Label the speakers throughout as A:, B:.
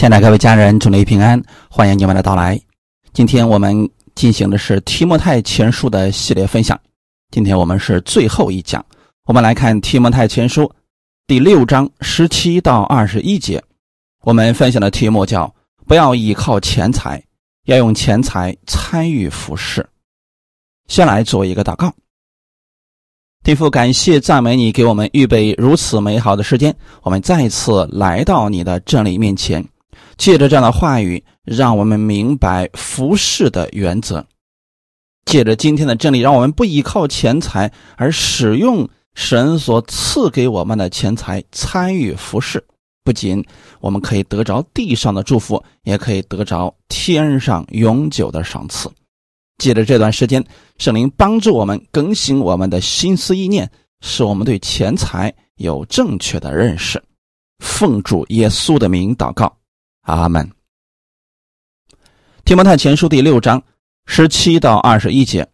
A: 亲爱的各位家人，祝你平安，欢迎你们的到来。今天我们进行的是提摩太前书的系列分享，今天我们是最后一讲，我们来看提摩太前书第六章十七到二十一节。我们分享的题目叫“不要依靠钱财，要用钱财参与服饰”。先来做一个祷告。天父，感谢赞美你，给我们预备如此美好的时间。我们再次来到你的真理面前，借着这样的话语，让我们明白服侍的原则。借着今天的真理，让我们不依靠钱财，而使用神所赐给我们的钱财参与服饰。不仅我们可以得着地上的祝福，也可以得着天上永久的赏赐。借着这段时间，圣灵帮助我们更新我们的心思意念，使我们对钱财有正确的认识。奉主耶稣的名祷告，阿门。提摩太前书第六章十七到二十一节，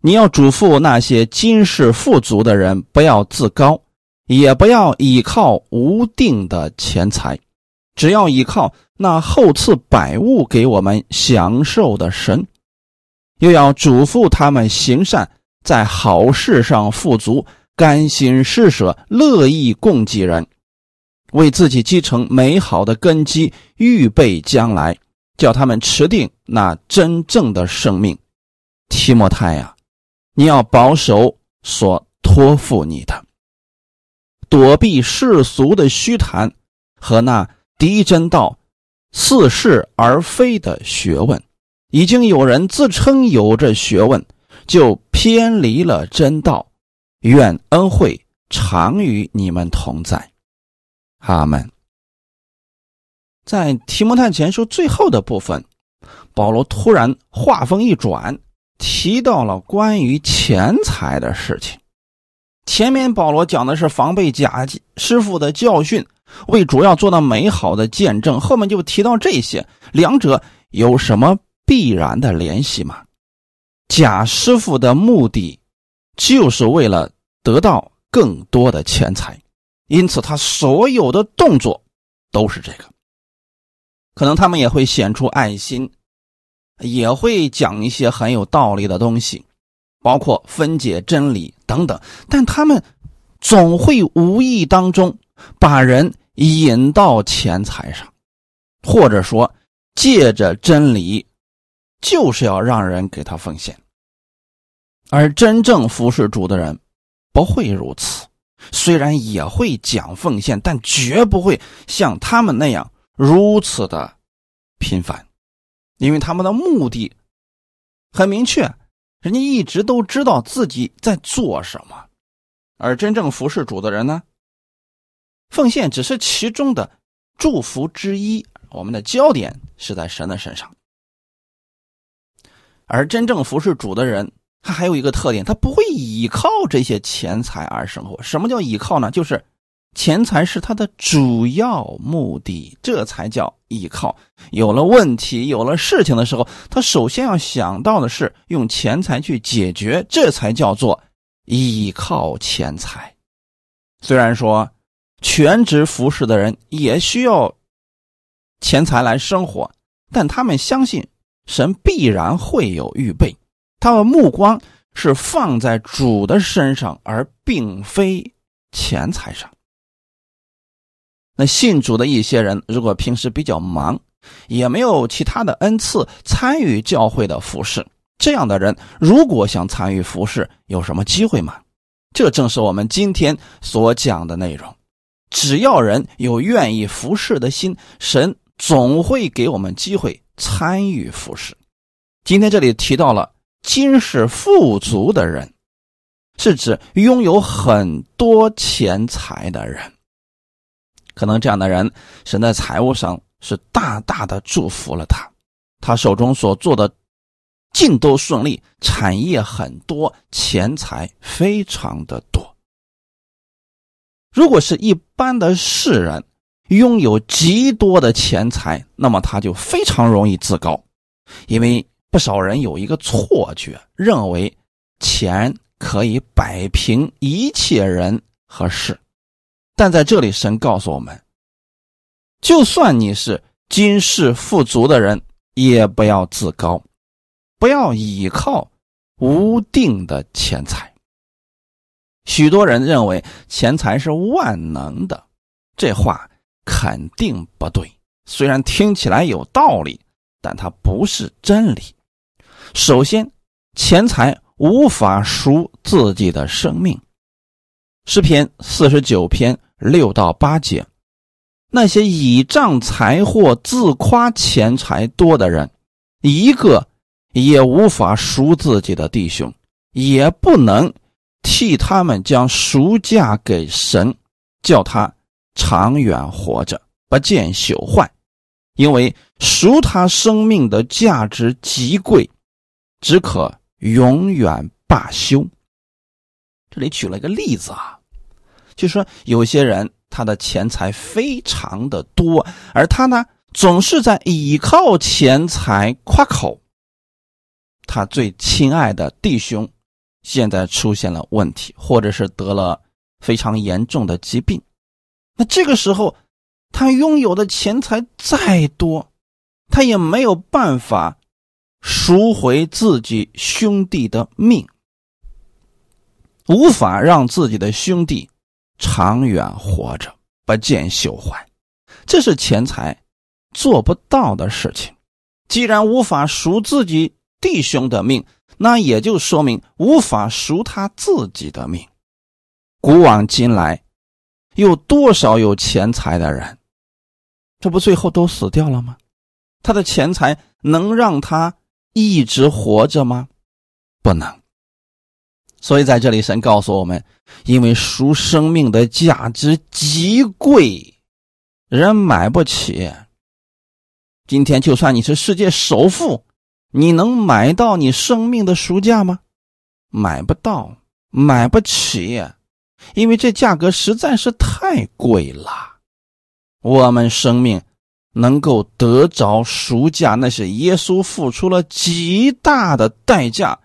A: 你要嘱咐那些今世富足的人，不要自高，也不要依靠无定的钱财，只要依靠那厚赐百物给我们享受的神。又要嘱咐他们行善，在好事上富足，甘心施舍，乐意供给人，为自己积成美好的根基，预备将来，叫他们持定那真正的生命。提摩太呀，你要保守所托付你的，躲避世俗的虚谈和那敌真道、似是而非的学问。已经有人自称有着学问，就偏离了真道。愿恩惠常与你们同在，阿门。在提摩太前书最后的部分，保罗突然话锋一转，提到了关于钱财的事情。前面保罗讲的是防备假师傅的教训，为主要做到美好的见证。后面就提到这些，两者有什么？必然的联系吗？贾师傅的目的就是为了得到更多的钱财，因此他所有的动作都是这个。可能他们也会显出爱心，也会讲一些很有道理的东西，包括分解真理等等。但他们总会无意当中把人引到钱财上，或者说借着真理。就是要让人给他奉献，而真正服侍主的人不会如此。虽然也会讲奉献，但绝不会像他们那样如此的频繁，因为他们的目的很明确，人家一直都知道自己在做什么。而真正服侍主的人呢，奉献只是其中的祝福之一。我们的焦点是在神的身上。而真正服侍主的人，他还有一个特点，他不会依靠这些钱财而生活。什么叫依靠呢？就是钱财是他的主要目的，这才叫依靠。有了问题、有了事情的时候，他首先要想到的是用钱财去解决，这才叫做依靠钱财。虽然说全职服侍的人也需要钱财来生活，但他们相信。神必然会有预备，他的目光是放在主的身上，而并非钱财上。那信主的一些人，如果平时比较忙，也没有其他的恩赐参与教会的服饰，这样的人如果想参与服饰，有什么机会吗？这正是我们今天所讲的内容。只要人有愿意服侍的心，神总会给我们机会。参与服饰。今天这里提到了今世富足的人，是指拥有很多钱财的人。可能这样的人，神在财务上是大大的祝福了他，他手中所做的尽都顺利，产业很多，钱财非常的多。如果是一般的世人，拥有极多的钱财，那么他就非常容易自高，因为不少人有一个错觉，认为钱可以摆平一切人和事。但在这里，神告诉我们，就算你是今世富足的人也不要自高，不要倚靠无定的钱财。许多人认为钱财是万能的，这话肯定不对。虽然听起来有道理，但它不是真理。首先，钱财无法赎自己的生命。诗篇四十九篇六到八节，那些倚仗财货、自夸钱财多的人，一个也无法赎自己的弟兄，也不能。替他们将赎价给神，叫他长远活着，不见朽坏，因为赎他生命的价值极贵，只可永远罢休。这里举了一个例子啊，就说有些人他的钱财非常的多，而他呢总是在倚靠钱财夸口，他最亲爱的弟兄。现在出现了问题，或者是得了非常严重的疾病，那这个时候，他拥有的钱财再多，他也没有办法赎回自己兄弟的命，无法让自己的兄弟长远活着，不见朽坏，这是钱财做不到的事情。既然无法赎自己弟兄的命，那也就说明无法赎他自己的命。古往今来，有多少有钱财的人，这不最后都死掉了吗？他的钱财能让他一直活着吗？不能。所以在这里，神告诉我们，因为赎生命的价值极贵，人买不起。今天，就算你是世界首富。你能买到你生命的赎价吗？买不到，买不起，因为这价格实在是太贵了。我们生命能够得着赎价，那是耶稣付出了极大的代价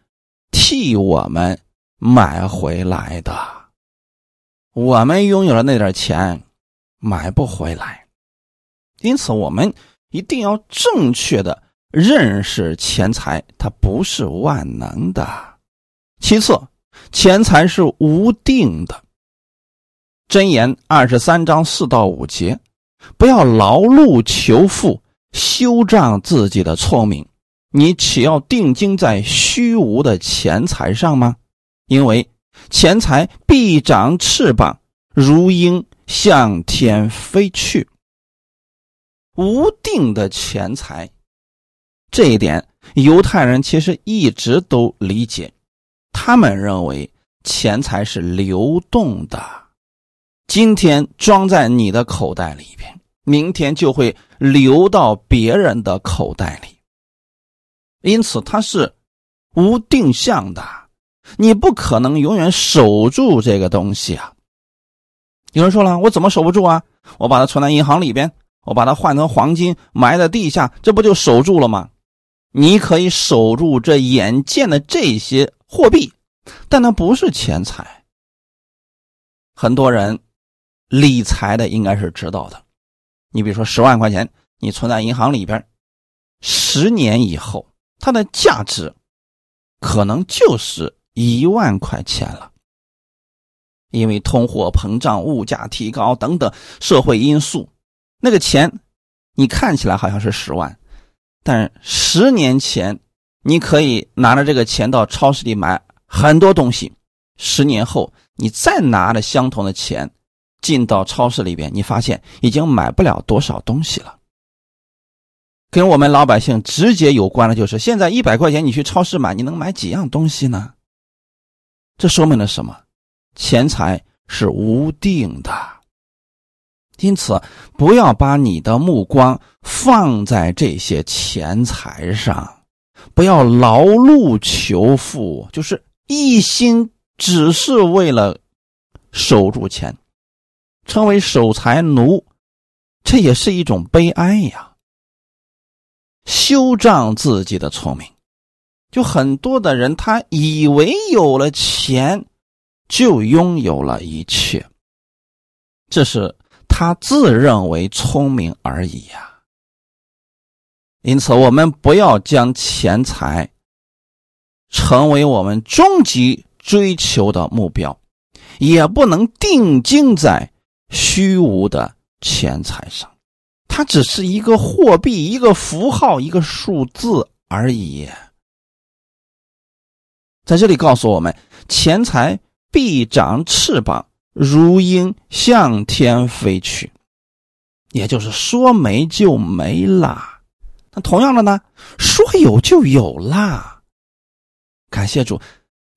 A: 替我们买回来的。我们拥有了那点钱，买不回来，因此我们一定要正确的。认识钱财，它不是万能的。其次，钱财是无定的。箴言二十三章四到五节，不要劳碌求富，修仗自己的聪明。你岂要定睛在虚无的钱财上吗？因为钱财必长翅膀，如鹰向天飞去。无定的钱财。这一点，犹太人其实一直都理解。他们认为钱财是流动的，今天装在你的口袋里边，明天就会流到别人的口袋里。因此，它是无定向的，你不可能永远守住这个东西啊。有人说了，我怎么守不住啊？我把它存在银行里边，我把它换成黄金埋在地下，这不就守住了吗？你可以守住这眼见的这些货币，但那不是钱财。很多人理财的应该是知道的。你比如说十万块钱，你存在银行里边，十年以后，它的价值可能就是一万块钱了。因为通货膨胀、物价提高等等社会因素，那个钱你看起来好像是十万。但十年前，你可以拿着这个钱到超市里买很多东西。十年后，你再拿着相同的钱进到超市里边，你发现已经买不了多少东西了。跟我们老百姓直接有关的就是，现在一百块钱你去超市买，你能买几样东西呢？这说明了什么？钱财是无定的。因此，不要把你的目光放在这些钱财上，不要劳碌求富，就是一心只是为了守住钱，成为守财奴，这也是一种悲哀呀。修障自己的聪明，就很多的人他以为有了钱就拥有了一切，这是。他自认为聪明而已呀，因此，我们不要将钱财成为我们终极追求的目标，也不能定睛在虚无的钱财上。它只是一个货币，一个符号，一个数字而已。在这里告诉我们，钱财必长翅膀，如鹰向天飞去，也就是说没就没啦。那同样的呢，说有就有啦。感谢主，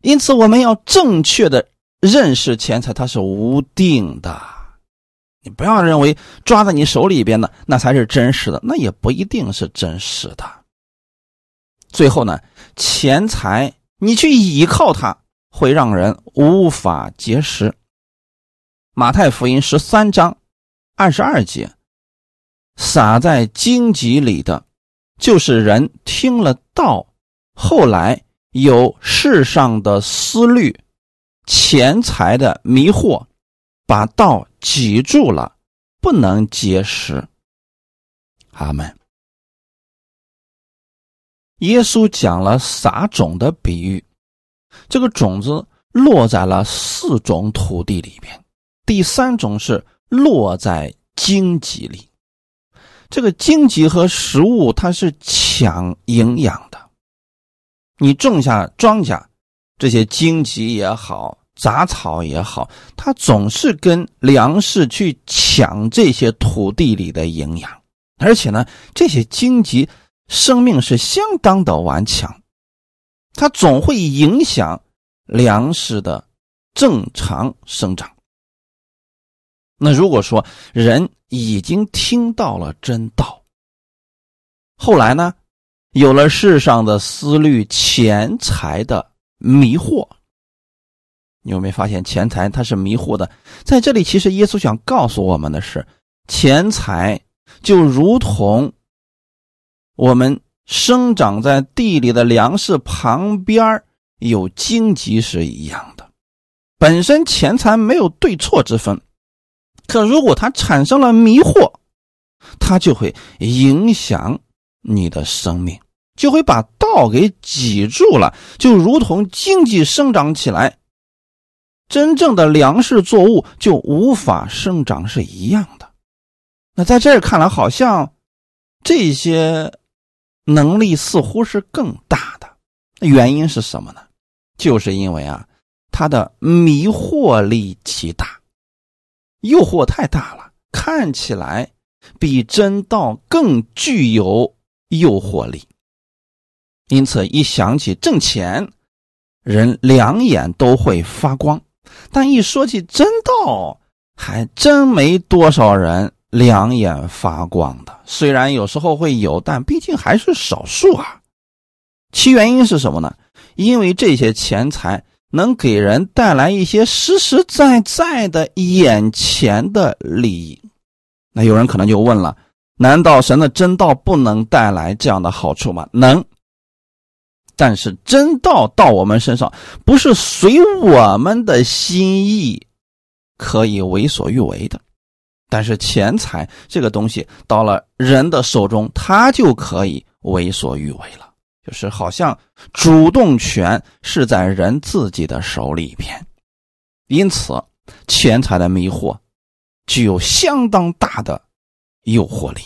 A: 因此我们要正确的认识钱财，它是无定的。你不要认为抓在你手里边的那才是真实的，那也不一定是真实的。最后呢，钱财你去依靠它，会让人无法结识。马太福音十三章二十二节，撒在荆棘里的，就是人听了道，后来有世上的思虑、钱财的迷惑。把道挤住了，不能结实。阿门。耶稣讲了撒种的比喻，这个种子落在了四种土地里边，第三种是落在荆棘里。这个荆棘和食物它是抢营养的，你种下庄稼，这些荆棘也好。杂草也好，它总是跟粮食去抢这些土地里的营养，而且呢，这些荆棘生命是相当的顽强，它总会影响粮食的正常生长。那如果说人已经听到了真道，后来呢，有了世上的思虑、钱财的迷惑。你有没有发现钱财它是迷惑的？在这里，其实耶稣想告诉我们的是，钱财就如同我们生长在地里的粮食旁边有荆棘是一样的。本身钱财没有对错之分，可如果它产生了迷惑，它就会影响你的生命，就会把道给挤住了，就如同经济生长起来。真正的粮食作物就无法生长是一样的。那在这儿看来，好像这些能力似乎是更大的。原因是什么呢？就是因为啊，它的迷惑力极大，诱惑太大了，看起来比真道更具有诱惑力。因此，一想起挣钱，人两眼都会发光。但一说起真道，还真没多少人两眼发光的。虽然有时候会有，但毕竟还是少数啊。其原因是什么呢？因为这些钱财能给人带来一些实实在在的眼前的利益。那有人可能就问了：难道神的真道不能带来这样的好处吗？能。但是真道到我们身上，不是随我们的心意可以为所欲为的。但是钱财这个东西到了人的手中，他就可以为所欲为了。就是好像主动权是在人自己的手里边，因此钱财的迷惑具有相当大的诱惑力，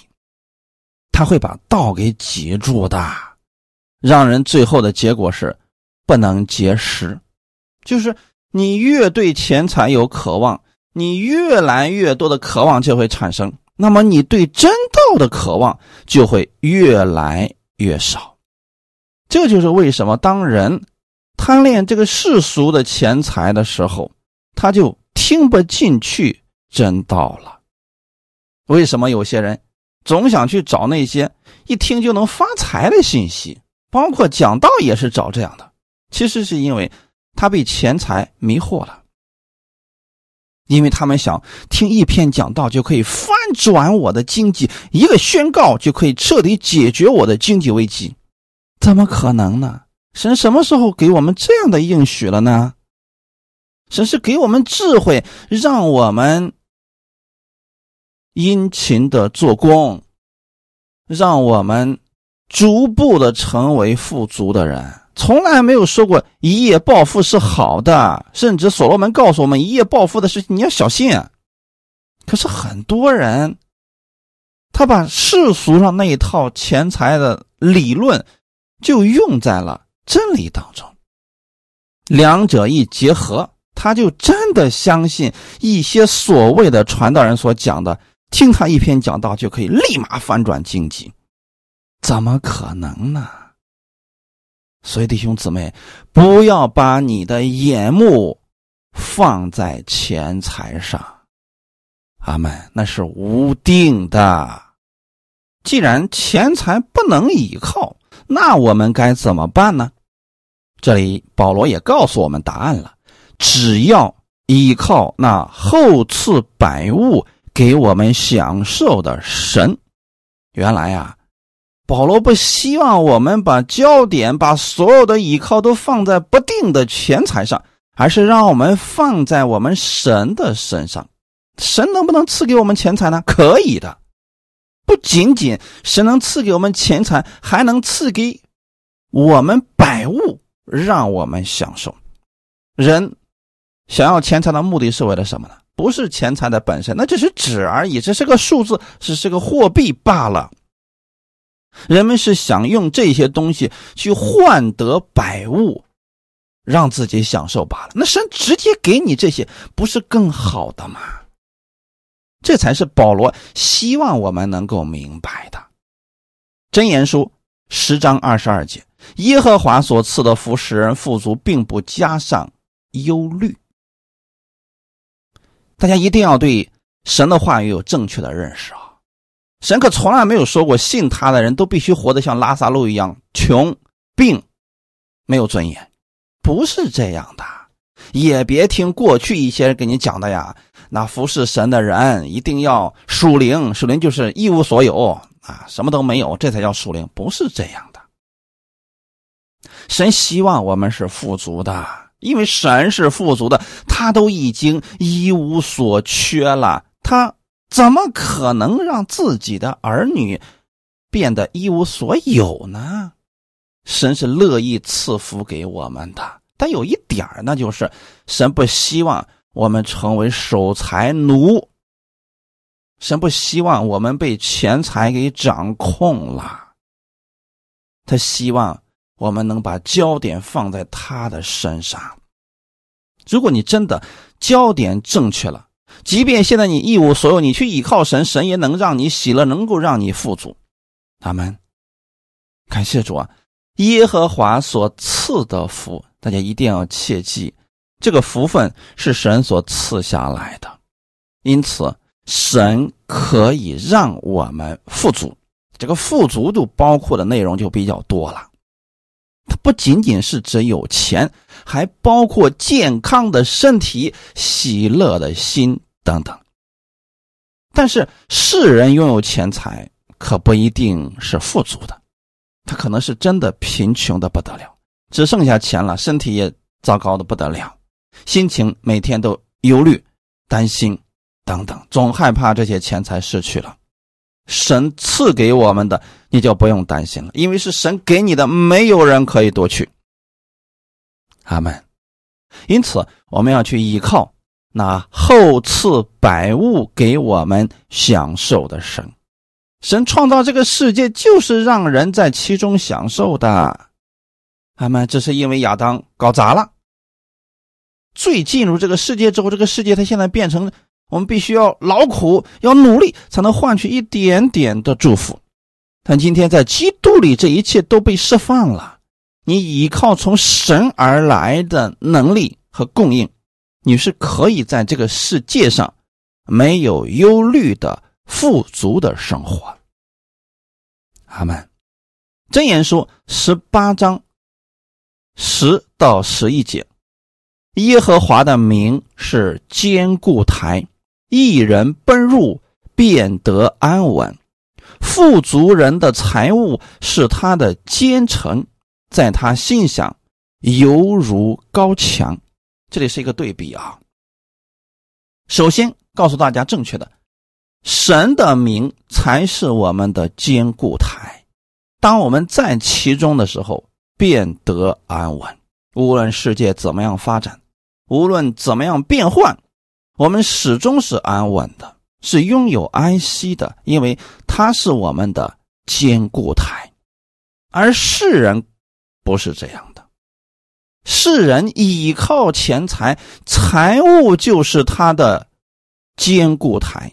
A: 他会把道给挤住的。让人最后的结果是不能结实，就是你越对钱财有渴望，你越来越多的渴望就会产生，那么你对真道的渴望就会越来越少。这就是为什么当人贪恋这个世俗的钱财的时候，他就听不进去真道了。为什么有些人总想去找那些一听就能发财的信息？包括讲道也是找这样的，其实是因为他被钱财迷惑了，因为他们想听一篇讲道就可以翻转我的经济，一个宣告就可以彻底解决我的经济危机，怎么可能呢？神什么时候给我们这样的应许了呢？神是给我们智慧，让我们殷勤的做工，让我们。逐步的成为富足的人，从来没有说过一夜暴富是好的。甚至所罗门告诉我们，一夜暴富的事情你要小心啊。可是很多人，他把世俗上那一套钱财的理论，就用在了真理当中，两者一结合，他就真的相信一些所谓的传道人所讲的，听他一篇讲道就可以立马翻转经济。怎么可能呢？所以弟兄姊妹，不要把你的眼目放在钱财上，阿门。那是无定的。既然钱财不能依靠，那我们该怎么办呢？这里保罗也告诉我们答案了：只要依靠那厚赐百物给我们享受的神。原来呀。保罗不希望我们把焦点、把所有的依靠都放在不定的钱财上，而是让我们放在我们神的身上。神能不能赐给我们钱财呢？可以的。不仅仅神能赐给我们钱财，还能赐给我们百物，让我们享受。人想要钱财的目的是为了什么呢？不是钱财的本身，那只是纸而已，这是个数字，只是个货币罢了。人们是想用这些东西去换得百物，让自己享受罢了。那神直接给你这些，不是更好的吗？这才是保罗希望我们能够明白的。箴言书十章二十二节：耶和华所赐的福使人富足，并不加上忧虑。大家一定要对神的话语有正确的认识啊！神可从来没有说过，信他的人都必须活得像拉萨路一样穷、病、没有尊严，不是这样的。也别听过去一些人给你讲的呀，那服侍神的人一定要属灵，属灵就是一无所有啊，什么都没有，这才叫属灵，不是这样的。神希望我们是富足的，因为神是富足的，他都已经一无所缺了，他。怎么可能让自己的儿女变得一无所有呢？神是乐意赐福给我们的，但有一点那就是神不希望我们成为守财奴。神不希望我们被钱财给掌控了，他希望我们能把焦点放在他的身上。如果你真的焦点正确了。即便现在你一无所有，你去依靠神，神也能让你喜乐，能够让你富足。阿门。感谢主啊！耶和华所赐的福，大家一定要切记，这个福分是神所赐下来的，因此神可以让我们富足。这个富足度包括的内容就比较多了，它不仅仅是指有钱，还包括健康的身体、喜乐的心。等等，但是世人拥有钱财，可不一定是富足的，他可能是真的贫穷的不得了，只剩下钱了，身体也糟糕的不得了，心情每天都忧虑、担心等等，总害怕这些钱财失去了。神赐给我们的，你就不用担心了，因为是神给你的，没有人可以夺去。阿门。因此，我们要去依靠。那厚赐百物给我们享受的神，神创造这个世界就是让人在其中享受的。阿门。这是因为亚当搞砸了，最进入这个世界之后，这个世界它现在变成我们必须要劳苦、要努力才能换取一点点的祝福。但今天在基督里，这一切都被释放了。你依靠从神而来的能力和供应。你是可以在这个世界上没有忧虑的富足的生活。阿门。真言书十八章十到十一节：耶和华的名是坚固台，一人奔入便得安稳。富足人的财物是他的坚城，在他心想犹如高墙。这里是一个对比啊。首先告诉大家正确的，神的名才是我们的坚固台。当我们在其中的时候，便得安稳。无论世界怎么样发展，无论怎么样变换，我们始终是安稳的，是拥有安息的，因为它是我们的坚固台。而世人不是这样，世人倚靠钱财，财物就是他的坚固台。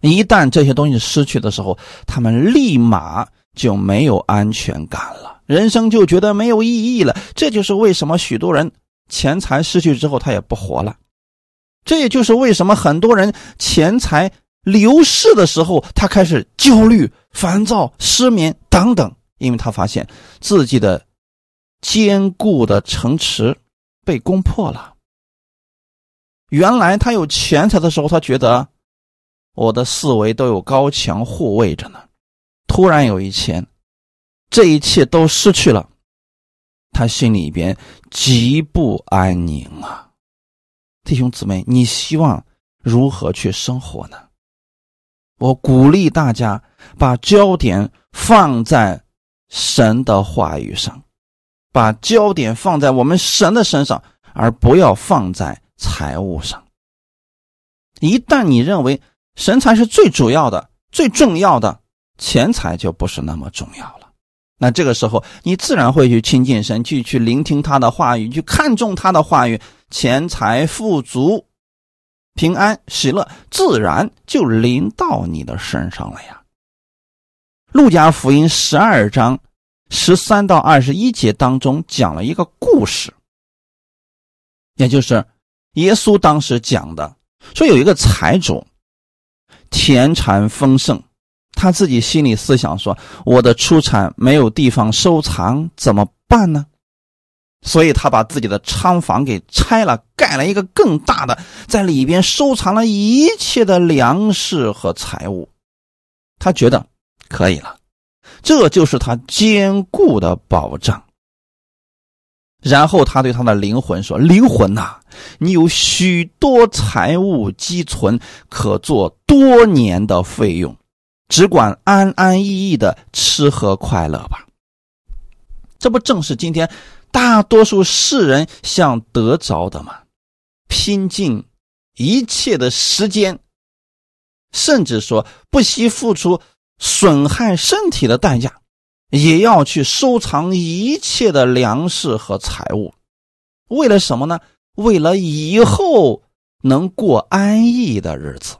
A: 一旦这些东西失去的时候，他们立马就没有安全感了，人生就觉得没有意义了。这就是为什么许多人钱财失去之后他也不活了。这也就是为什么很多人钱财流逝的时候，他开始焦虑、烦躁、失眠等等，因为他发现自己的坚固的城池被攻破了。原来他有钱财的时候，他觉得。我的四围都有高墙护卫着呢，突然有一天，这一切都失去了，他心里边极不安宁啊！弟兄姊妹，你希望如何去生活呢？我鼓励大家把焦点放在神的话语上，把焦点放在我们神的身上，而不要放在财物上。一旦你认为，神才是最主要的、最重要的，钱财就不是那么重要了。那这个时候，你自然会去亲近神，去去聆听他的话语，去看重他的话语，钱财富足、平安喜乐，自然就临到你的身上了呀。路加福音十二章十三到二十一节当中讲了一个故事，也就是耶稣当时讲的，说有一个财主。田产丰盛，他自己心里思想说：“我的出产没有地方收藏，怎么办呢？”所以他把自己的仓房给拆了，盖了一个更大的，在里边收藏了一切的粮食和财物。他觉得可以了，这就是他坚固的保障。然后他对他的灵魂说：“灵魂呐，你有许多财物积存，可做多年的费用，只管安安逸逸的吃喝快乐吧。”这不正是今天大多数世人想得着的吗？拼尽一切的时间，甚至说不惜付出损害身体的代价。也要去收藏一切的粮食和财物，为了什么呢？为了以后能过安逸的日子。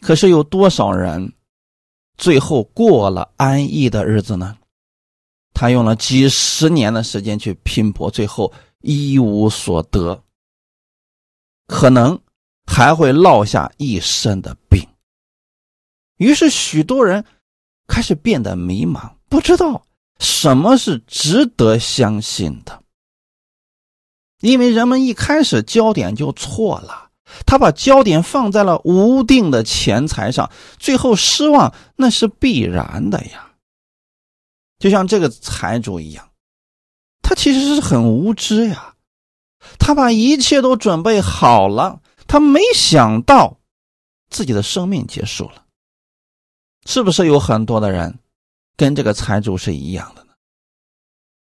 A: 可是有多少人最后过了安逸的日子呢？他用了几十年的时间去拼搏，最后一无所得，可能还会落下一身的病。于是许多人。开始变得迷茫，不知道什么是值得相信的，因为人们一开始焦点就错了，他把焦点放在了无定的钱财上，最后失望那是必然的呀。就像这个财主一样，他其实是很无知呀，他把一切都准备好了，他没想到自己的生命结束了。是不是有很多的人跟这个财主是一样的呢？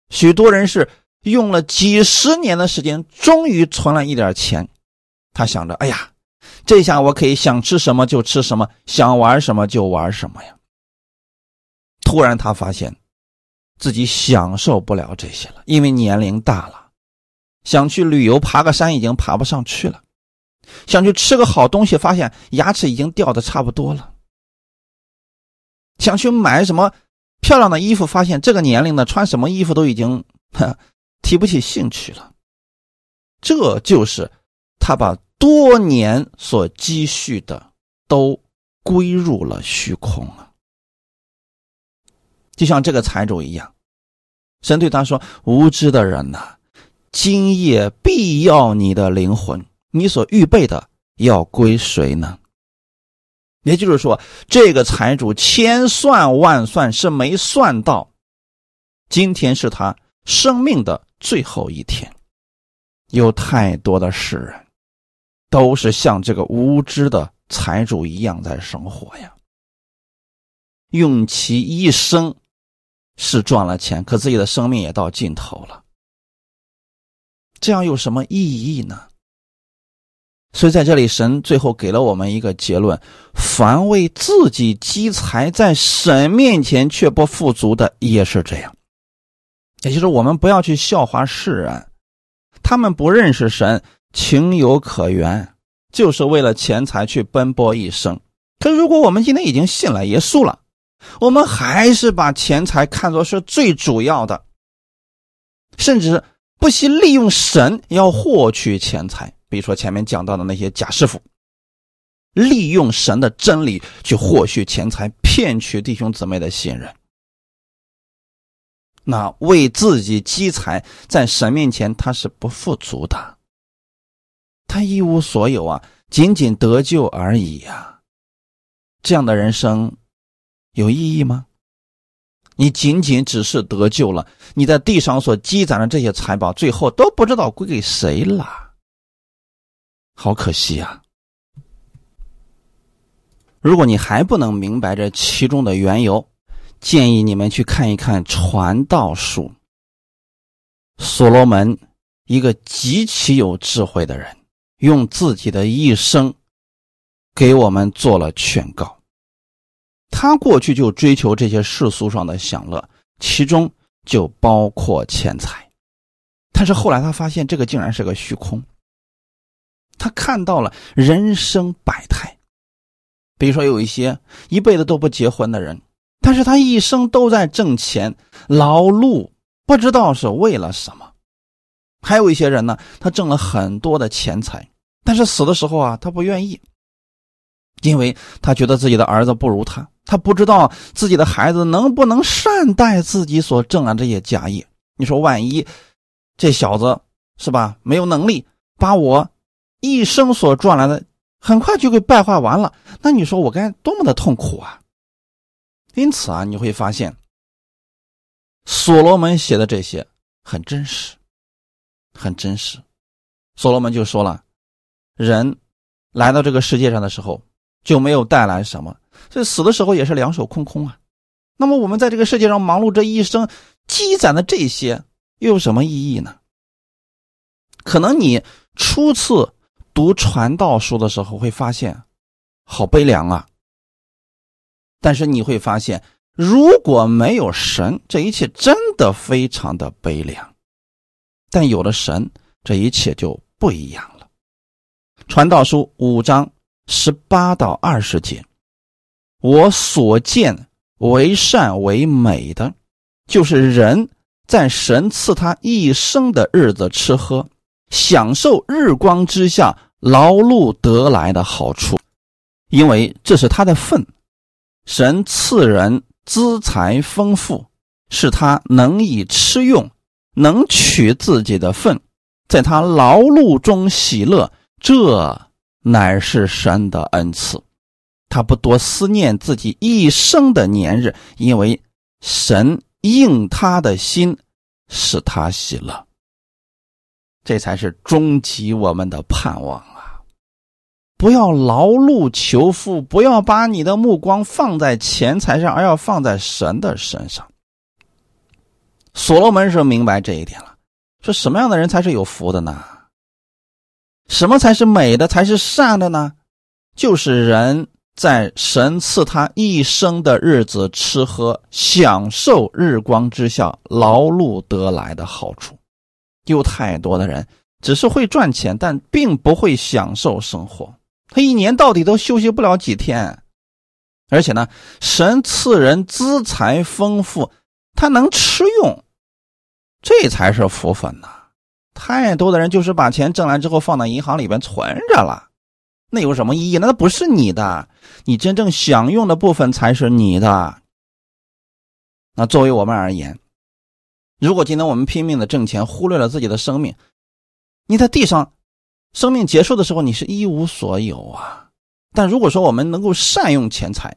A: 许多人是用了几十年的时间，终于存了一点钱，他想着：“哎呀，这下我可以想吃什么就吃什么，想玩什么就玩什么呀。”突然，他发现自己享受不了这些了，因为年龄大了，想去旅游爬个山已经爬不上去了，想去吃个好东西，发现牙齿已经掉的差不多了。想去买什么漂亮的衣服，发现这个年龄的穿什么衣服都已经提不起兴趣了。这就是他把多年所积蓄的都归入了虚空了。就像这个财主一样，神对他说：“无知的人呐，今夜必要你的灵魂，你所预备的要归谁呢？”也就是说，这个财主千算万算是没算到，今天是他生命的最后一天。有太多的世人，都是像这个无知的财主一样在生活呀。用其一生是赚了钱，可自己的生命也到尽头了，这样有什么意义呢？所以在这里，神最后给了我们一个结论：凡为自己积财，在神面前却不富足的，也是这样。也就是我们不要去笑话世人，他们不认识神，情有可原，就是为了钱财去奔波一生。可如果我们今天已经信了耶稣了，我们还是把钱财看作是最主要的，甚至不惜利用神要获取钱财。比如说前面讲到的那些假师傅，利用神的真理去获取钱财，骗取弟兄姊妹的信任。那为自己积财，在神面前他是不富足的，他一无所有啊，仅仅得救而已呀。这样的人生有意义吗？你仅仅只是得救了，你在地上所积攒的这些财宝，最后都不知道归给谁了，好可惜呀！如果你还不能明白这其中的缘由，建议你们去看一看《传道书》。所罗门，一个极其有智慧的人，用自己的一生给我们做了劝告。他过去就追求这些世俗上的享乐，其中就包括钱财。但是后来他发现，这个竟然是个虚空。他看到了人生百态，比如说有一些一辈子都不结婚的人。但是他一生都在挣钱劳碌，不知道是为了什么。还有一些人呢，他挣了很多的钱财，但是死的时候啊，他不愿意，因为他觉得自己的儿子不如他，他不知道自己的孩子能不能善待自己所挣的这些家业。你说，万一这小子是吧，没有能力把我一生所赚来的很快就给败坏完了，那你说我该多么的痛苦啊！因此啊，你会发现，所罗门写的这些很真实，很真实。所罗门就说了，人来到这个世界上的时候就没有带来什么，所以死的时候也是两手空空啊。那么我们在这个世界上忙碌这一生，积攒的这些又有什么意义呢？可能你初次读传道书的时候会发现，好悲凉啊。但是你会发现，如果没有神，这一切真的非常的悲凉；但有了神，这一切就不一样了。传道书五章十八到二十节，我所见为善为美的，就是人在神赐他一生的日子吃喝，享受日光之下劳碌得来的好处，因为这是他的份。神赐人资财丰富，是他能以吃用，能取自己的份，在他劳碌中喜乐，这乃是神的恩赐。他不多思念自己一生的年日，因为神应他的心，使他喜乐。这才是终极我们的盼望啊。不要劳碌求富，不要把你的目光放在钱财上，而要放在神的身上。所罗门是明白这一点了，说什么样的人才是有福的呢？什么才是美的，才是善的呢？就是人在神赐他一生的日子吃喝，享受日光之下劳碌得来的好处。有太多的人只是会赚钱，但并不会享受生活。他一年到底都休息不了几天，而且呢，神赐人资财丰富，他能吃用，这才是福分呐！太多的人就是把钱挣来之后放在银行里边存着了，那有什么意义？那不是你的，你真正享用的部分才是你的。那作为我们而言，如果今天我们拼命的挣钱，忽略了自己的生命，你在地上。生命结束的时候，你是一无所有啊！但如果说我们能够善用钱财，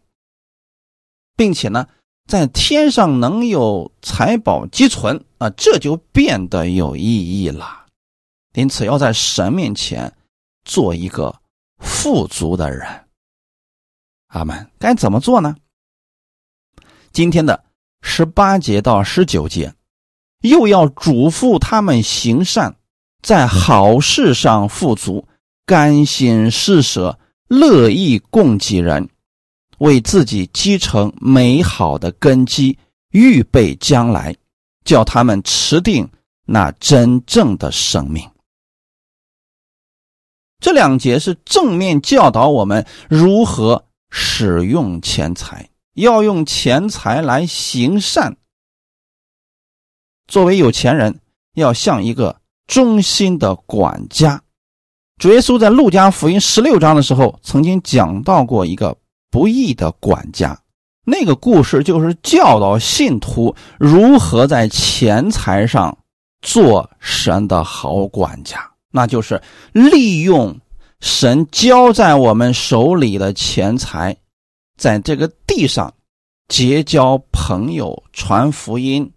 A: 并且呢，在天上能有财宝积存啊，这就变得有意义了。因此，要在神面前做一个富足的人。阿门。该怎么做呢？今天的十八节到十九节，又要嘱咐他们行善，在好事上富足，甘心施舍，乐意供给人，为自己积成美好的根基，预备将来，叫他们持定那真正的生命。这两节是正面教导我们如何使用钱财，要用钱财来行善。作为有钱人，要像一个忠心的管家。主耶稣在路加福音十六章的时候，曾经讲到过一个不义的管家。那个故事就是教导信徒如何在钱财上做神的好管家。那就是利用神交在我们手里的钱财，在这个地上结交朋友、传福音，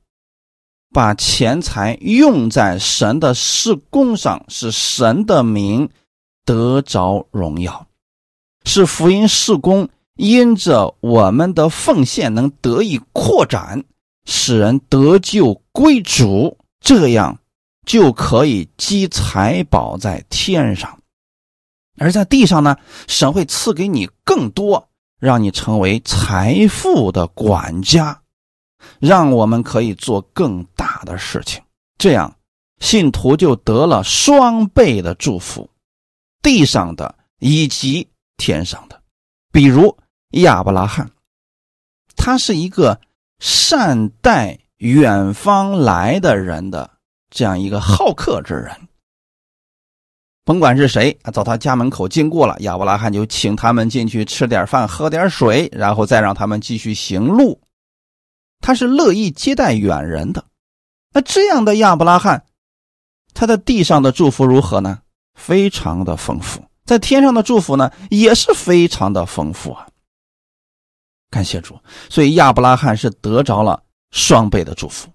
A: 把钱财用在神的事工上，使神的名得着荣耀，是福音事工因着我们的奉献能得以扩展，使人得救归主，这样。就可以积财宝在天上，而在地上呢，神会赐给你更多，让你成为财富的管家，让我们可以做更大的事情。这样，信徒就得了双倍的祝福，地上的以及天上的。比如亚伯拉罕，他是一个善待远方来的人的。这样一个好客之人，甭管是谁啊，到他家门口经过了，亚伯拉罕就请他们进去吃点饭、喝点水，然后再让他们继续行路。他是乐意接待远人的。那这样的亚伯拉罕，他的地上的祝福如何呢？非常的丰富，在天上的祝福呢，也是非常的丰富啊。感谢主，所以亚伯拉罕是得着了双倍的祝福，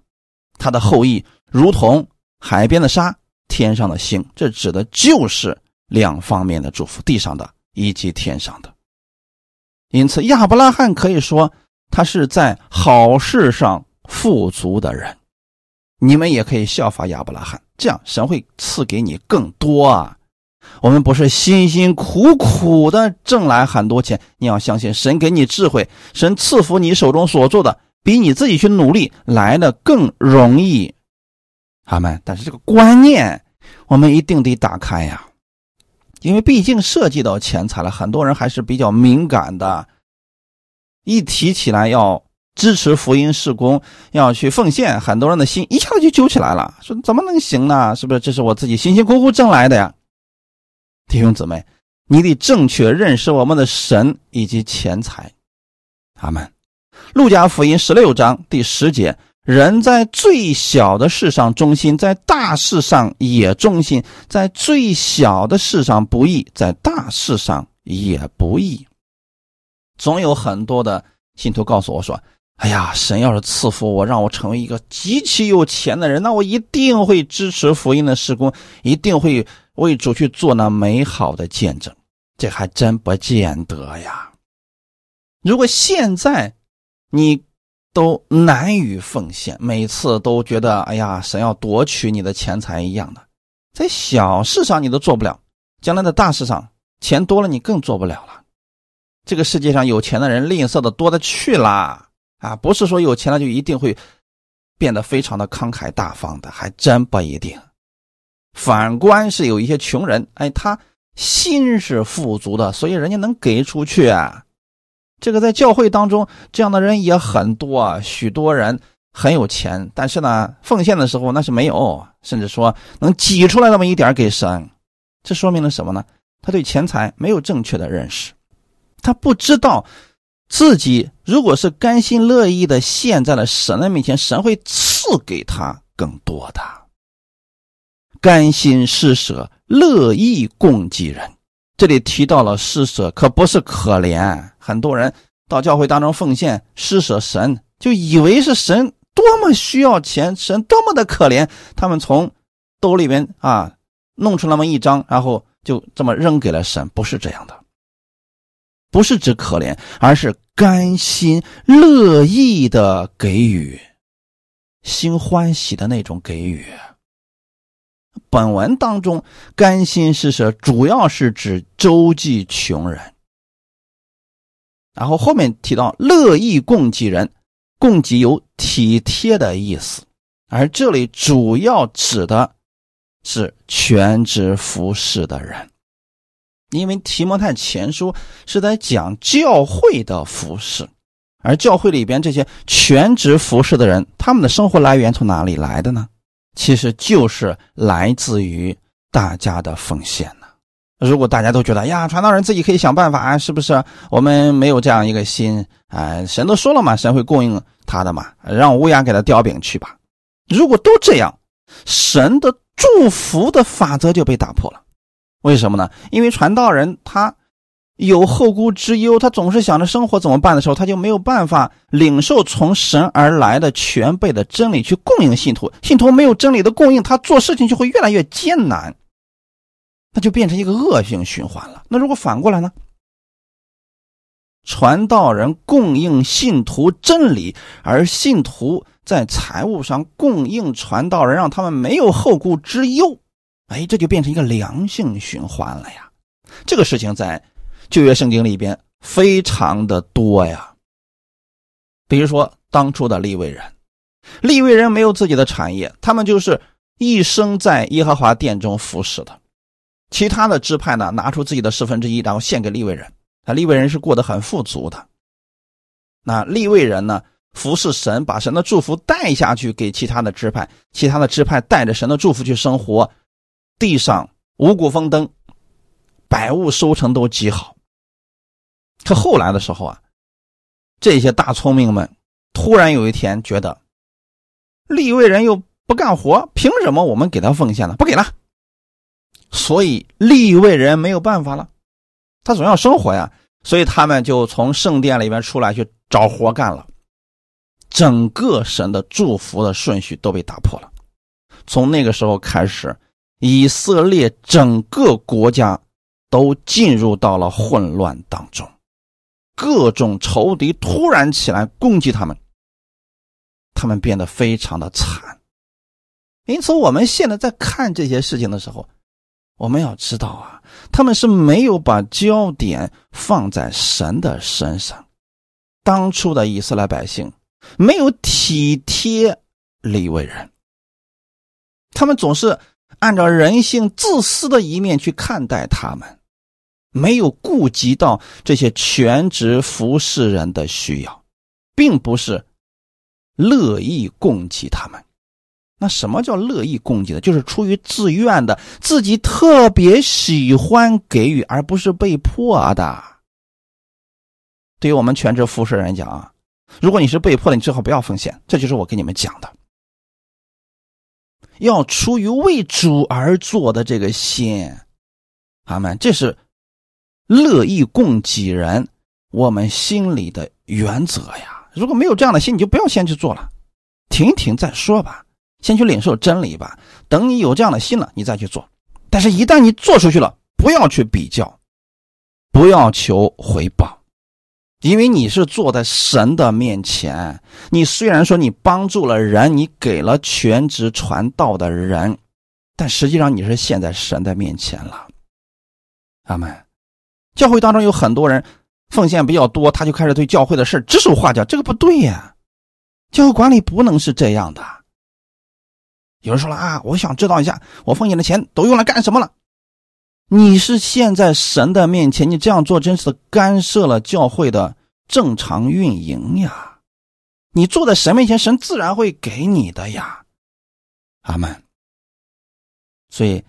A: 他的后裔。如同海边的沙，天上的星，这指的就是两方面的祝福：地上的以及天上的。因此，亚伯拉罕可以说他是在好事上富足的人。你们也可以效法亚伯拉罕，这样神会赐给你更多啊！我们不是辛辛苦苦的挣来很多钱，你要相信神给你智慧，神赐福你手中所做的，比你自己去努力来的更容易。他们，但是这个观念我们一定得打开呀，因为毕竟涉及到钱财了，很多人还是比较敏感的。一提起来要支持福音事工，要去奉献，很多人的心一下子就揪起来了，说怎么能行呢？是不是？这是我自己辛辛苦苦挣来的呀，弟兄姊妹，你得正确认识我们的神以及钱财。阿门。路加福音十六章第十节。人在最小的事上忠心，在大事上也忠心；在最小的事上不义，在大事上也不义。总有很多的信徒告诉我说：“哎呀，神要是赐福我，让我成为一个极其有钱的人，那我一定会支持福音的施工，一定会为主去做那美好的见证。”这还真不见得呀！如果现在你。都难于奉献，每次都觉得哎呀，神要夺取你的钱财一样的，在小事上你都做不了，将来的大事上，钱多了你更做不了了。这个世界上有钱的人吝啬的多的去了啊，不是说有钱了就一定会变得非常的慷慨大方的，还真不一定。反观是有一些穷人，哎，他心是富足的，所以人家能给出去啊。这个在教会当中，这样的人也很多啊。许多人很有钱，但是呢，奉献的时候那是没有，甚至说能挤出来那么一点给神。这说明了什么呢？他对钱财没有正确的认识，他不知道自己如果是甘心乐意的献在了神的面前，神会赐给他更多的。甘心施舍，乐意供给人。这里提到了施舍，可不是可怜。很多人到教会当中奉献施舍神，就以为是神多么需要钱，神多么的可怜，他们从兜里边啊弄出那么一张，然后就这么扔给了神，不是这样的。不是指可怜，而是甘心乐意的给予，心欢喜的那种给予。本文当中“甘心施舍”主要是指周济穷人，然后后面提到“乐意供给人”，供给有体贴的意思，而这里主要指的是全职服侍的人。因为提摩太前书是在讲教会的服饰，而教会里边这些全职服侍的人，他们的生活来源从哪里来的呢？其实就是来自于大家的奉献呢。如果大家都觉得呀，传道人自己可以想办法，是不是？我们没有这样一个心啊，神都说了嘛，神会供应他的嘛，让乌鸦给他叼饼去吧。如果都这样，神的祝福的法则就被打破了。为什么呢？因为传道人他有后顾之忧，他总是想着生活怎么办的时候，他就没有办法领受从神而来的全备的真理去供应信徒。信徒没有真理的供应，他做事情就会越来越艰难，那就变成一个恶性循环了。那如果反过来呢？传道人供应信徒真理，而信徒在财务上供应传道人，让他们没有后顾之忧。哎，这就变成一个良性循环了呀！这个事情在旧约圣经里边非常的多呀。比如说当初的立位人，立位人没有自己的产业，他们就是一生在耶和华殿中服侍的。其他的支派呢，拿出自己的十分之一，然后献给立位人。啊，立位人是过得很富足的。那立位人呢，服侍神，把神的祝福带下去给其他的支派，其他的支派带着神的祝福去生活。地上五谷丰登，百物收成都极好。可后来的时候啊，这些大聪明们突然有一天觉得，立位人又不干活，凭什么我们给他奉献了？不给了。所以立位人没有办法了，他总要生活呀，所以他们就从圣殿里面出来去找活干了。整个神的祝福的顺序都被打破了。从那个时候开始。以色列整个国家都进入到了混乱当中，各种仇敌突然起来攻击他们，他们变得非常的惨。因此，我们现在在看这些事情的时候，我们要知道啊，他们是没有把焦点放在神的身上。当初的以色列百姓没有体贴利未人，他们总是。按照人性自私的一面去看待他们，没有顾及到这些全职服侍人的需要，并不是乐意供给他们。那什么叫乐意供给的？就是出于自愿的，自己特别喜欢给予，而不是被迫的。对于我们全职服侍人讲啊，如果你是被迫的，你最好不要奉献。这就是我跟你们讲的。要出于为主而做的这个心，阿门。这是乐意供给人，我们心里的原则呀。如果没有这样的心，你就不要先去做了，停一停再说吧，先去领受真理吧。等你有这样的心了，你再去做。但是，一旦你做出去了，不要去比较，不要求回报。因为你是坐在神的面前，你虽然说你帮助了人，你给了全职传道的人，但实际上你是现在神的面前了。阿门。教会当中有很多人奉献比较多，他就开始对教会的事指手画脚，这个不对呀。教会管理不能是这样的。有人说了啊，我想知道一下，我奉献的钱都用来干什么了？你是现在神的面前，你这样做真是干涉了教会的正常运营呀！你坐在神面前，神自然会给你的呀，阿门。所以，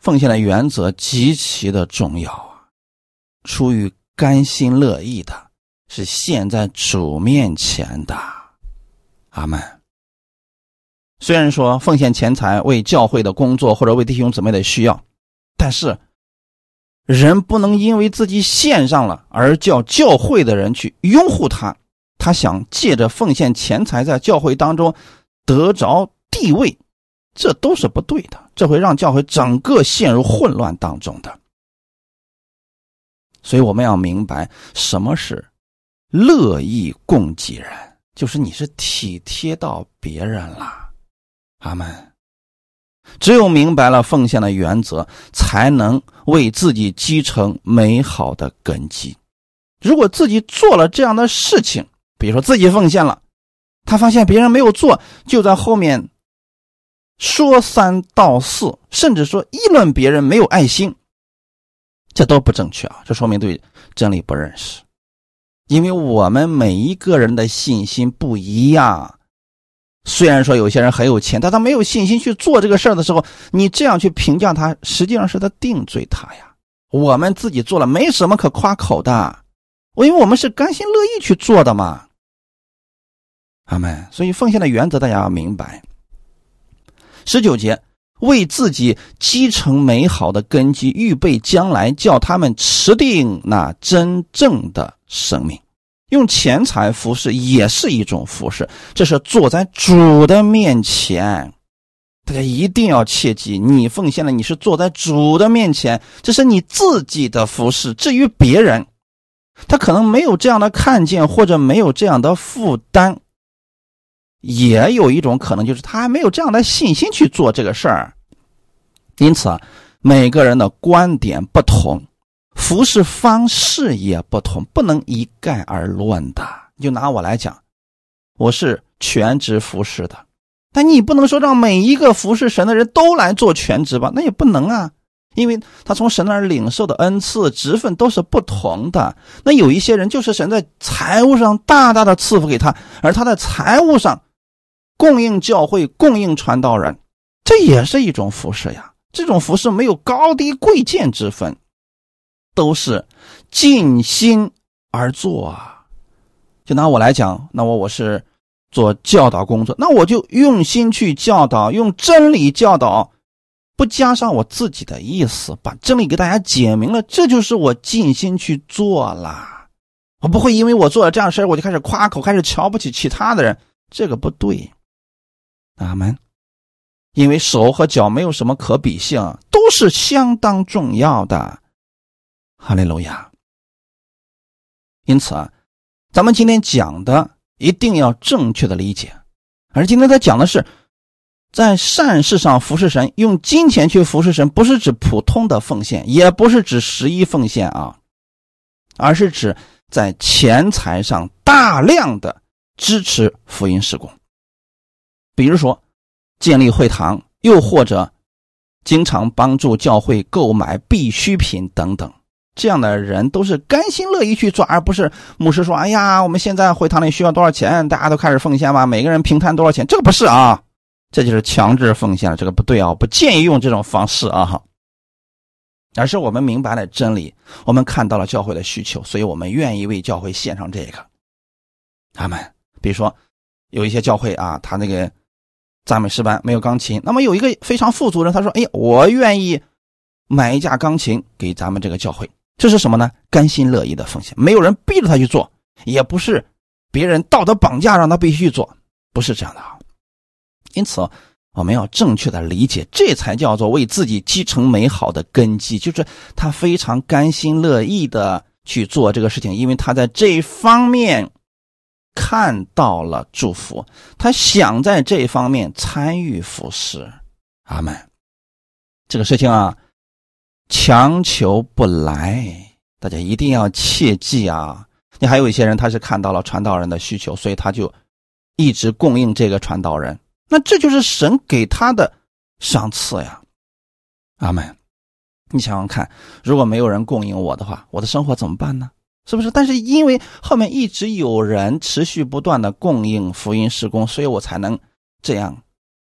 A: 奉献的原则极其的重要啊！出于甘心乐意的，是陷在主面前的，阿门。虽然说奉献钱财为教会的工作或者为弟兄姊妹的需要，但是。人不能因为自己献上了而叫教会的人去拥护他，他想借着奉献钱财在教会当中得着地位，这都是不对的，这会让教会整个陷入混乱当中的。所以我们要明白什么是乐意供给人，就是你是体贴到别人了。阿门。只有明白了奉献的原则，才能为自己积成美好的根基。如果自己做了这样的事情，比如说自己奉献了，他发现别人没有做，就在后面说三道四，甚至说议论别人没有爱心，这都不正确啊！这说明对真理不认识。因为我们每一个人的信心不一样。虽然说有些人很有钱，但他没有信心去做这个事儿的时候，你这样去评价他，实际上是在定罪他呀。我们自己做了，没什么可夸口的，因为我们是甘心乐意去做的嘛。阿门。所以奉献的原则大家要明白。十九节，为自己积成美好的根基，预备将来叫他们持定那真正的生命。用钱财服侍也是一种服侍，这是坐在主的面前。大家一定要切记，你奉献了，你是坐在主的面前，这是你自己的服侍。至于别人，他可能没有这样的看见，或者没有这样的负担，也有一种可能就是他还没有这样的信心去做这个事儿。因此，每个人的观点不同。服侍方式也不同，不能一概而论的。就拿我来讲，我是全职服侍的，但你不能说让每一个服侍神的人都来做全职吧？那也不能啊，因为他从神那儿领受的恩赐、职分都是不同的。那有一些人就是神在财务上大大的赐福给他，而他在财务上供应教会、供应传道人，这也是一种服侍呀。这种服侍没有高低贵贱之分。都是尽心而做啊！就拿我来讲，那我我是做教导工作，那我就用心去教导，用真理教导，不加上我自己的意思，把真理给大家解明了，这就是我尽心去做了。我不会因为我做了这样的事我就开始夸口，开始瞧不起其他的人，这个不对。阿门。因为手和脚没有什么可比性，都是相当重要的。哈利路亚。因此啊，咱们今天讲的一定要正确的理解。而今天他讲的是，在善事上服侍神，用金钱去服侍神，不是指普通的奉献，也不是指十一奉献啊，而是指在钱财上大量的支持福音施工。比如说，建立会堂，又或者经常帮助教会购买必需品等等。这样的人都是甘心乐意去做，而不是牧师说：“哎呀，我们现在会堂里需要多少钱，大家都开始奉献吧，每个人平摊多少钱。”这个不是啊，这就是强制奉献了，这个不对啊，不建议用这种方式啊。而是我们明白了真理，我们看到了教会的需求，所以我们愿意为教会献上这个。他们比如说有一些教会啊，他那个赞美诗班没有钢琴，那么有一个非常富足人，他说：“哎呀，我愿意买一架钢琴给咱们这个教会。”这是什么呢？甘心乐意的奉献，没有人逼着他去做，也不是别人道德绑架让他必须去做，不是这样的啊。因此，我们要正确的理解，这才叫做为自己积成美好的根基，就是他非常甘心乐意的去做这个事情，因为他在这方面看到了祝福，他想在这方面参与服侍。阿门。这个事情啊。强求不来，大家一定要切记啊！你还有一些人，他是看到了传道人的需求，所以他就一直供应这个传道人。那这就是神给他的赏赐呀！阿门。你想想看，如果没有人供应我的话，我的生活怎么办呢？是不是？但是因为后面一直有人持续不断的供应福音施工，所以我才能这样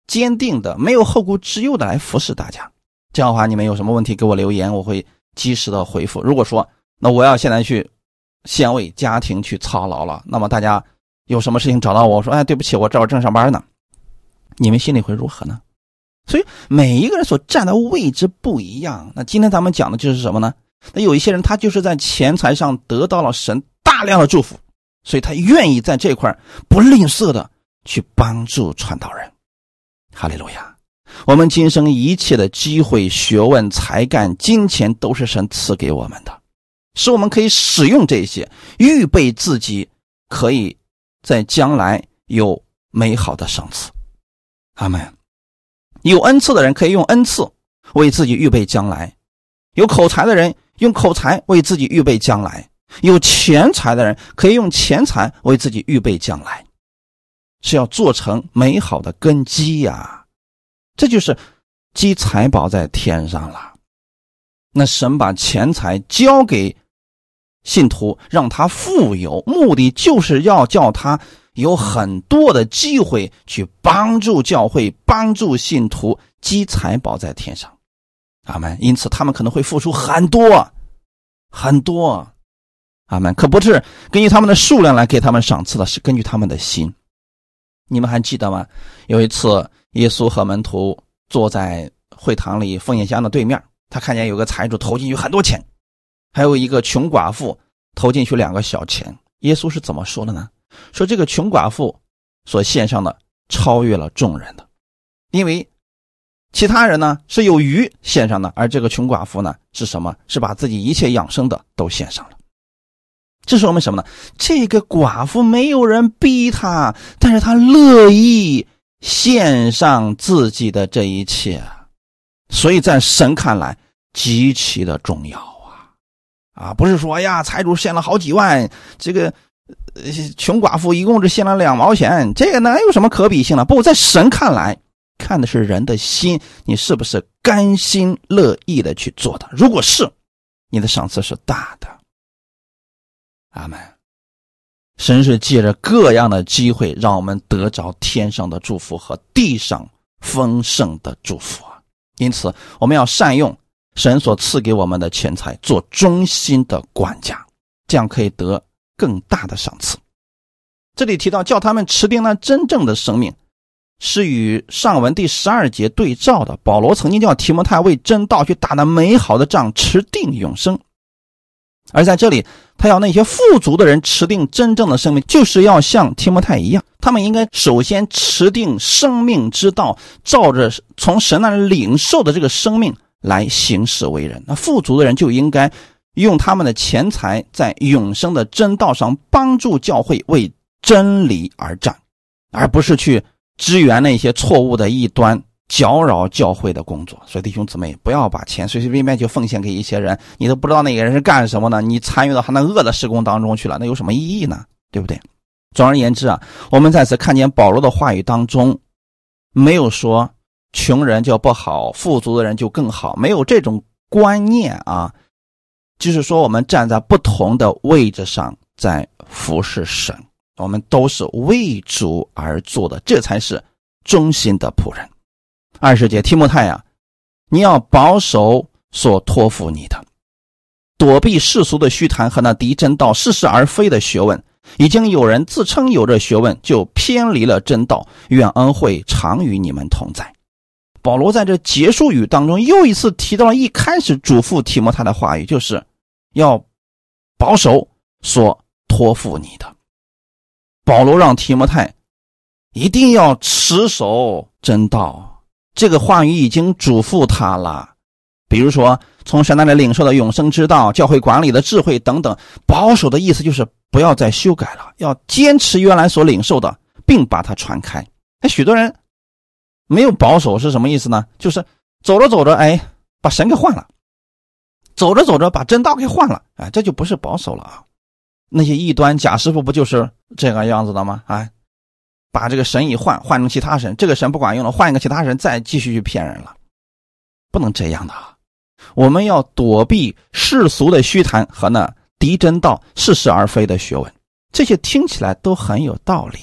A: 坚定的、没有后顾之忧的来服侍大家。这样的话，你们有什么问题给我留言，我会及时的回复。如果说那我要现在去先为家庭去操劳了，那么大家有什么事情找到我，我说哎，对不起，我这会正上班呢，你们心里会如何呢？所以每一个人所站的位置不一样。那今天咱们讲的就是什么呢？那有一些人他就是在钱财上得到了神大量的祝福，所以他愿意在这块不吝啬的去帮助传道人。哈利路亚。我们今生一切的机会、学问、才干、金钱，都是神赐给我们的。使我们可以使用这些，预备自己可以在将来有美好的赏赐。阿门。有恩赐的人可以用恩赐为自己预备将来；有口才的人用口才为自己预备将来；有钱财的人可以用钱财为自己预备将来。是要做成美好的根基呀，这就是积财宝在天上了。那神把钱财交给信徒，让他富有，目的就是要叫他有很多的机会去帮助教会、帮助信徒积财宝在天上。阿门。因此，他们可能会付出很多很多。阿门。可不是根据他们的数量来给他们赏赐的，是根据他们的心。你们还记得吗？有一次，耶稣和门徒坐在会堂里奉献箱的对面，他看见有个财主投进去很多钱，还有一个穷寡妇投进去两个小钱。耶稣是怎么说的呢？说这个穷寡妇所献上的超越了众人的，因为其他人呢是有余献上的，而这个穷寡妇呢是什么？是把自己一切养生的都献上了。这说明什么呢？这个寡妇没有人逼她，但是她乐意献上自己的这一切，所以在神看来极其的重要啊！啊，不是说呀，财主献了好几万，这个穷寡妇一共只献了两毛钱，这个哪有什么可比性呢？不在神看来，看的是人的心，你是不是甘心乐意的去做的？如果是，你的赏赐是大的。阿门。神是借着各样的机会，让我们得着天上的祝福和地上丰盛的祝福啊！因此，我们要善用神所赐给我们的钱财，做忠心的管家，这样可以得更大的赏赐。这里提到叫他们持定那真正的生命，是与上文第十二节对照的。保罗曾经叫提摩太为真道去打那美好的仗，持定永生。而在这里，他要那些富足的人持定真正的生命，就是要像提摩太一样，他们应该首先持定生命之道，照着从神那里领受的这个生命来行事为人。那富足的人就应该用他们的钱财，在永生的真道上帮助教会为真理而战，而不是去支援那些错误的异端。搅扰教会的工作，所以弟兄姊妹不要把钱随随便便就奉献给一些人，你都不知道那个人是干什么的，你参与到他那恶的施工当中去了，那有什么意义呢？对不对？总而言之啊，我们再次看见保罗的话语当中，没有说穷人就不好，富足的人就更好，没有这种观念啊。就是说，我们站在不同的位置上在服侍神，我们都是为主而做的，这才是忠心的仆人。二十节，提摩太呀，你要保守所托付你的，躲避世俗的虚谈和那敌真道、似是而非的学问。已经有人自称有这学问，就偏离了真道。愿恩惠常与你们同在。保罗在这结束语当中又一次提到了一开始嘱咐提摩太的话语，就是要保守所托付你的。保罗让提摩太一定要持守真道。这个话语已经嘱咐他了，比如说从神那里领受的永生之道、教会管理的智慧等等。保守的意思就是不要再修改了，要坚持原来所领受的，并把它传开。那许多人没有保守是什么意思呢？就是走着走着，哎，把神给换了；走着走着，把真道给换了。哎，这就不是保守了啊！那些异端假师傅不就是这个样子的吗？哎。把这个神一换，换成其他神，这个神不管用了，换一个其他神，再继续去骗人了，不能这样的。我们要躲避世俗的虚谈和那敌真道、似是而非的学问，这些听起来都很有道理，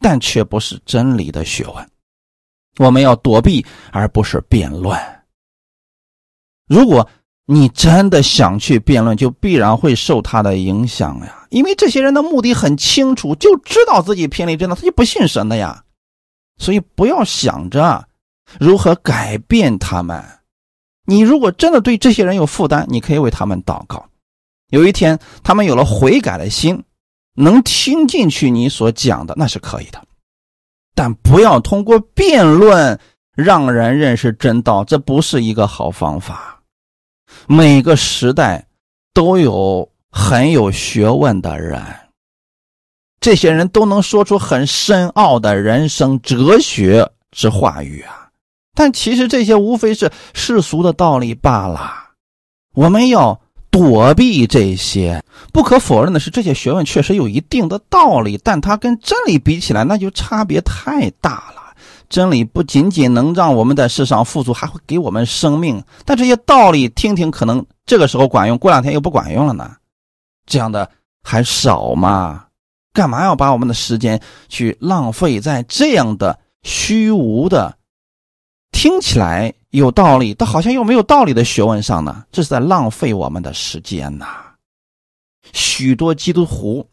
A: 但却不是真理的学问。我们要躲避，而不是辩论。如果。你真的想去辩论，就必然会受他的影响呀。因为这些人的目的很清楚，就知道自己偏离真的，他就不信神的呀。所以不要想着如何改变他们。你如果真的对这些人有负担，你可以为他们祷告。有一天他们有了悔改的心，能听进去你所讲的，那是可以的。但不要通过辩论让人认识真道，这不是一个好方法。每个时代都有很有学问的人，这些人都能说出很深奥的人生哲学之话语啊。但其实这些无非是世俗的道理罢了。我们要躲避这些。不可否认的是，这些学问确实有一定的道理，但它跟真理比起来，那就差别太大了。真理不仅仅能让我们在世上富足，还会给我们生命。但这些道理听听，可能这个时候管用，过两天又不管用了呢。这样的还少吗？干嘛要把我们的时间去浪费在这样的虚无的、听起来有道理，但好像又没有道理的学问上呢？这是在浪费我们的时间呐！许多基督徒。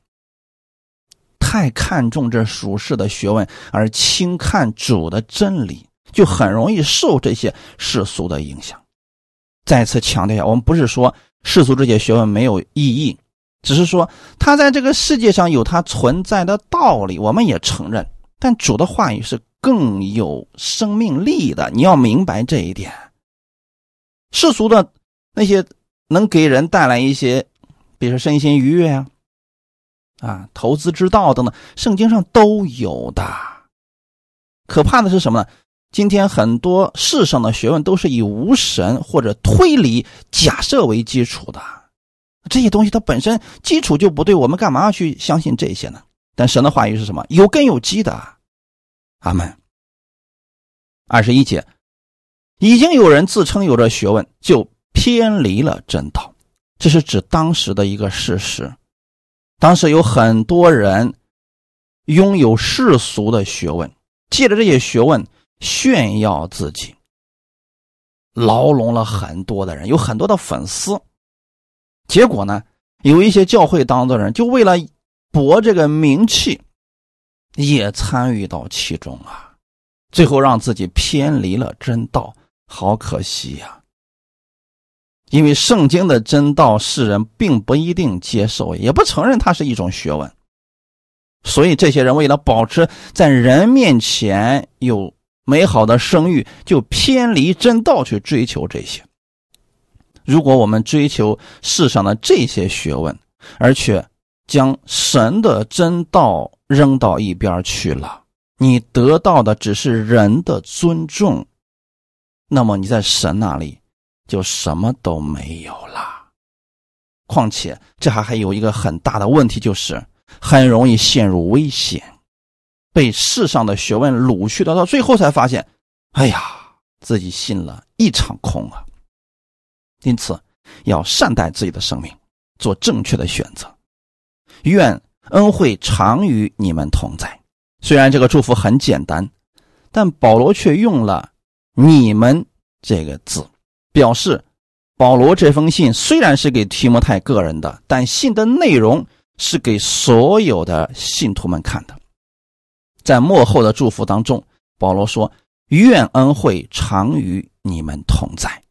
A: 太看重这属世的学问，而轻看主的真理，就很容易受这些世俗的影响。再次强调一下，我们不是说世俗这些学问没有意义，只是说它在这个世界上有它存在的道理，我们也承认。但主的话语是更有生命力的，你要明白这一点。世俗的那些能给人带来一些，比如说身心愉悦啊。啊，投资之道等等，圣经上都有的。可怕的是什么呢？今天很多世上的学问都是以无神或者推理假设为基础的，这些东西它本身基础就不对，我们干嘛要去相信这些呢？但神的话语是什么？有根有基的。阿门。二十一节，已经有人自称有着学问，就偏离了真道，这是指当时的一个事实。当时有很多人拥有世俗的学问，借着这些学问炫耀自己，牢笼了很多的人，有很多的粉丝。结果呢，有一些教会当中的人就为了博这个名气，也参与到其中啊，最后让自己偏离了真道，好可惜呀。因为圣经的真道，世人并不一定接受，也不承认它是一种学问，所以这些人为了保持在人面前有美好的声誉，就偏离真道去追求这些。如果我们追求世上的这些学问，而且将神的真道扔到一边去了，你得到的只是人的尊重，那么你在神那里。就什么都没有了。况且这还还有一个很大的问题，就是很容易陷入危险，被世上的学问掳去了。到最后才发现，哎呀，自己信了一场空啊！因此，要善待自己的生命，做正确的选择。愿恩惠常与你们同在。虽然这个祝福很简单，但保罗却用了“你们”这个字。表示，保罗这封信虽然是给提摩太个人的，但信的内容是给所有的信徒们看的。在幕后的祝福当中，保罗说：“愿恩惠常与你们同在。”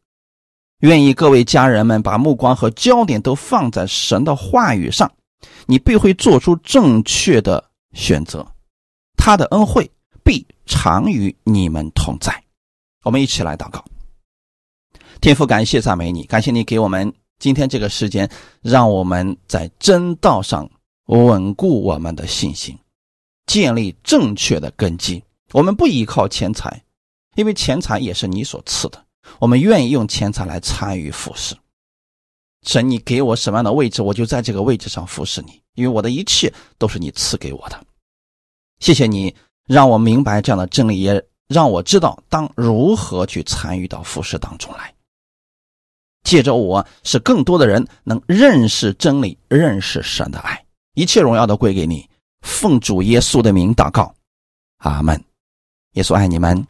A: 愿意各位家人们把目光和焦点都放在神的话语上，你必会做出正确的选择。他的恩惠必常与你们同在。我们一起来祷告。天父，感谢赞美你，感谢你给我们今天这个时间，让我们在真道上稳固我们的信心，建立正确的根基。我们不依靠钱财，因为钱财也是你所赐的。我们愿意用钱财来参与服侍。神，你给我什么样的位置，我就在这个位置上服侍你，因为我的一切都是你赐给我的。谢谢你让我明白这样的真理，也让我知道当如何去参与到服侍当中来。借着我，使更多的人能认识真理，认识神的爱。一切荣耀都归给你。奉主耶稣的名祷告，阿门。耶稣爱你们，